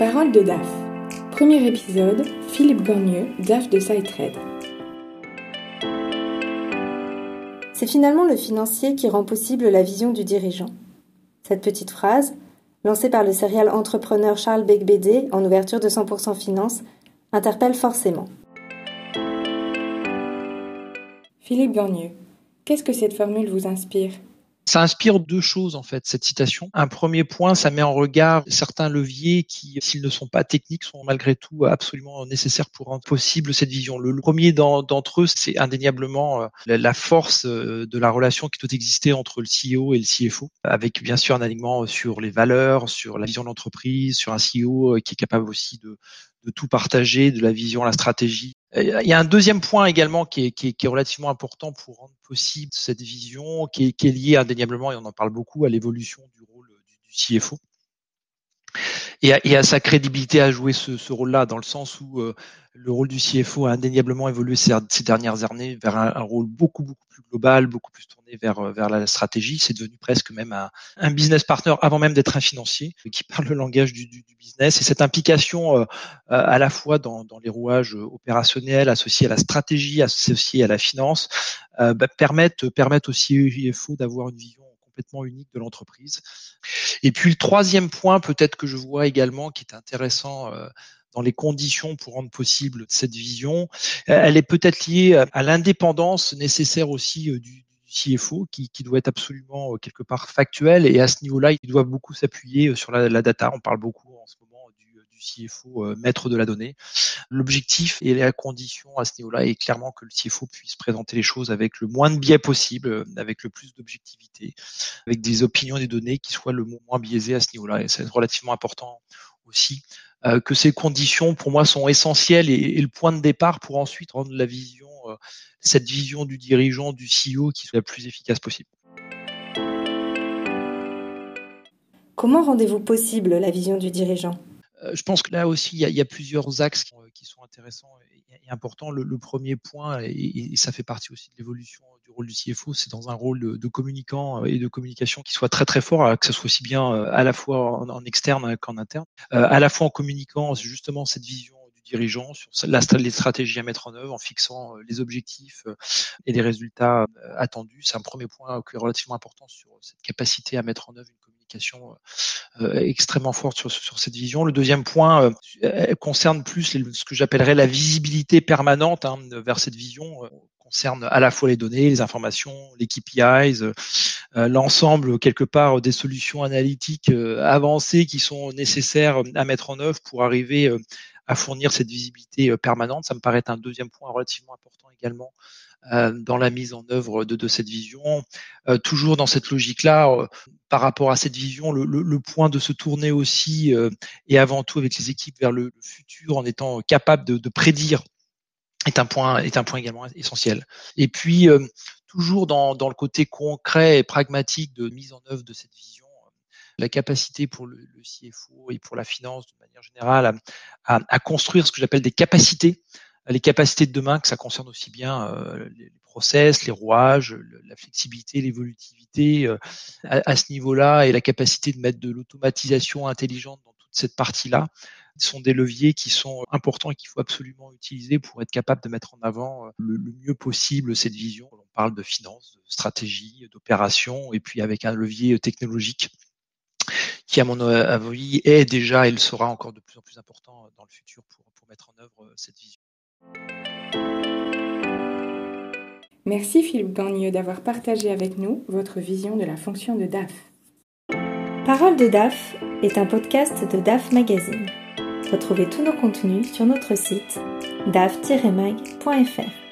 Parole de DAF. Premier épisode, Philippe Gornieux, DAF de SideTrade. C'est finalement le financier qui rend possible la vision du dirigeant. Cette petite phrase, lancée par le serial entrepreneur Charles Becbédé en ouverture de 100% Finance, interpelle forcément. Philippe Gornieux, qu'est-ce que cette formule vous inspire? Ça inspire deux choses en fait cette citation. Un premier point, ça met en regard certains leviers qui, s'ils ne sont pas techniques, sont malgré tout absolument nécessaires pour rendre possible cette vision. Le, premier d'entre eux, c'est indéniablement euh, la, force euh, de la relation qui doit exister entre le CEO et le CFO, avec bien sûr un alignement sur les valeurs, sur la vision de l'entreprise, sur un CEO euh, qui est capable aussi de, de tout partager, de la vision, la stratégie. Il y a un deuxième point également qui est, qui est, qui est relativement important pour rendre possible cette vision, qui est, qui est lié indéniablement, et on en parle beaucoup, à l'évolution du rôle du, CFO et à, et à, sa crédibilité à jouer ce, ce rôle-là, dans le sens où euh, le rôle du CFO a indéniablement évolué ces, ces dernières années vers un, rôle beaucoup beaucoup plus global, beaucoup plus vers vers la stratégie. C'est devenu presque même un, un, business partner avant même d'être un financier qui parle le langage du, du, du business. Et cette implication euh, à la fois dans, dans, les rouages opérationnels associés à la stratégie, associés à la finance, euh, bah, permettent permettent au CFO d'avoir une vision complètement unique de l'entreprise. Et puis le troisième point, peut-être que je vois également, qui est intéressant euh, dans les conditions pour rendre possible cette vision, euh, elle est peut-être liée à l'indépendance nécessaire aussi euh, du, CFO qui, doit être absolument quelque part factuel et à ce niveau-là, il doit beaucoup s'appuyer sur la, data. On parle beaucoup en ce moment CFO euh, maître de la donnée. L'objectif et la condition à ce niveau-là est clairement que le CFO puisse présenter les choses avec le moins de biais possible, euh, avec le plus d'objectivité, avec des opinions des données qui soient le moins biaisées à ce niveau-là. Et c'est relativement important aussi euh, que ces conditions, pour moi, sont essentielles et, le point de départ pour ensuite rendre la vision, cette vision du dirigeant, du CEO, qui soit la plus efficace possible. Comment rendez-vous possible la vision du dirigeant? Euh, je pense que là aussi, il y a, il y a plusieurs axes qui, qui, sont intéressants et, et importants. Le, le, premier point, et, et, ça fait partie aussi de l'évolution du rôle du CFO, c'est dans un rôle de, de, communicant et de communication qui soit très très fort, que ce soit aussi bien euh, à la fois en, en externe qu'en interne. Euh, à la fois en communiquant justement cette vision du dirigeant sur la, les stratégies à mettre en œuvre, en fixant euh, les objectifs et les résultats attendus. C'est un premier point qui est relativement important sur cette capacité à mettre en œuvre une communication euh, extrêmement forte sur, cette vision. Le deuxième point euh, concerne plus ce que j'appellerais la visibilité permanente hein, vers cette vision. Euh, concerne à la fois les données, les informations, les KPIs, euh, l'ensemble quelque part des solutions analytiques avancées qui sont nécessaires à mettre en œuvre pour arriver à fournir cette visibilité permanente. Ça me paraît un deuxième point relativement important également euh, dans la mise en œuvre de, cette vision. Euh, toujours dans cette logique-là, euh, par rapport à cette vision, le, point de se tourner aussi et avant tout avec les équipes vers le, futur en étant capable de, prédire est un point est un point également essentiel. Et puis toujours dans le côté concret et pragmatique de mise en œuvre de cette vision la capacité pour le, CFO et pour la finance de manière générale à, construire ce que j'appelle des capacités les capacités de demain, que ça concerne aussi bien euh, les process, les rouages, la flexibilité, l'évolutivité euh, à, à, ce niveau-là et la capacité de mettre de l'automatisation intelligente dans toute cette partie-là sont des leviers qui sont importants et qu'il faut absolument utiliser pour être capable de mettre en avant euh, le, le mieux possible cette vision. On parle de finance, de stratégie, d'opération et puis avec un levier technologique qui, à mon avis, est déjà et le sera encore de plus en plus important dans le futur pour, pour mettre en œuvre cette vision. Merci Philippe Gagneux d'avoir partagé avec nous votre vision de la fonction de DAF. Parole de DAF est un podcast de DAF Magazine. Retrouvez tous nos contenus sur notre site daf-mag.fr.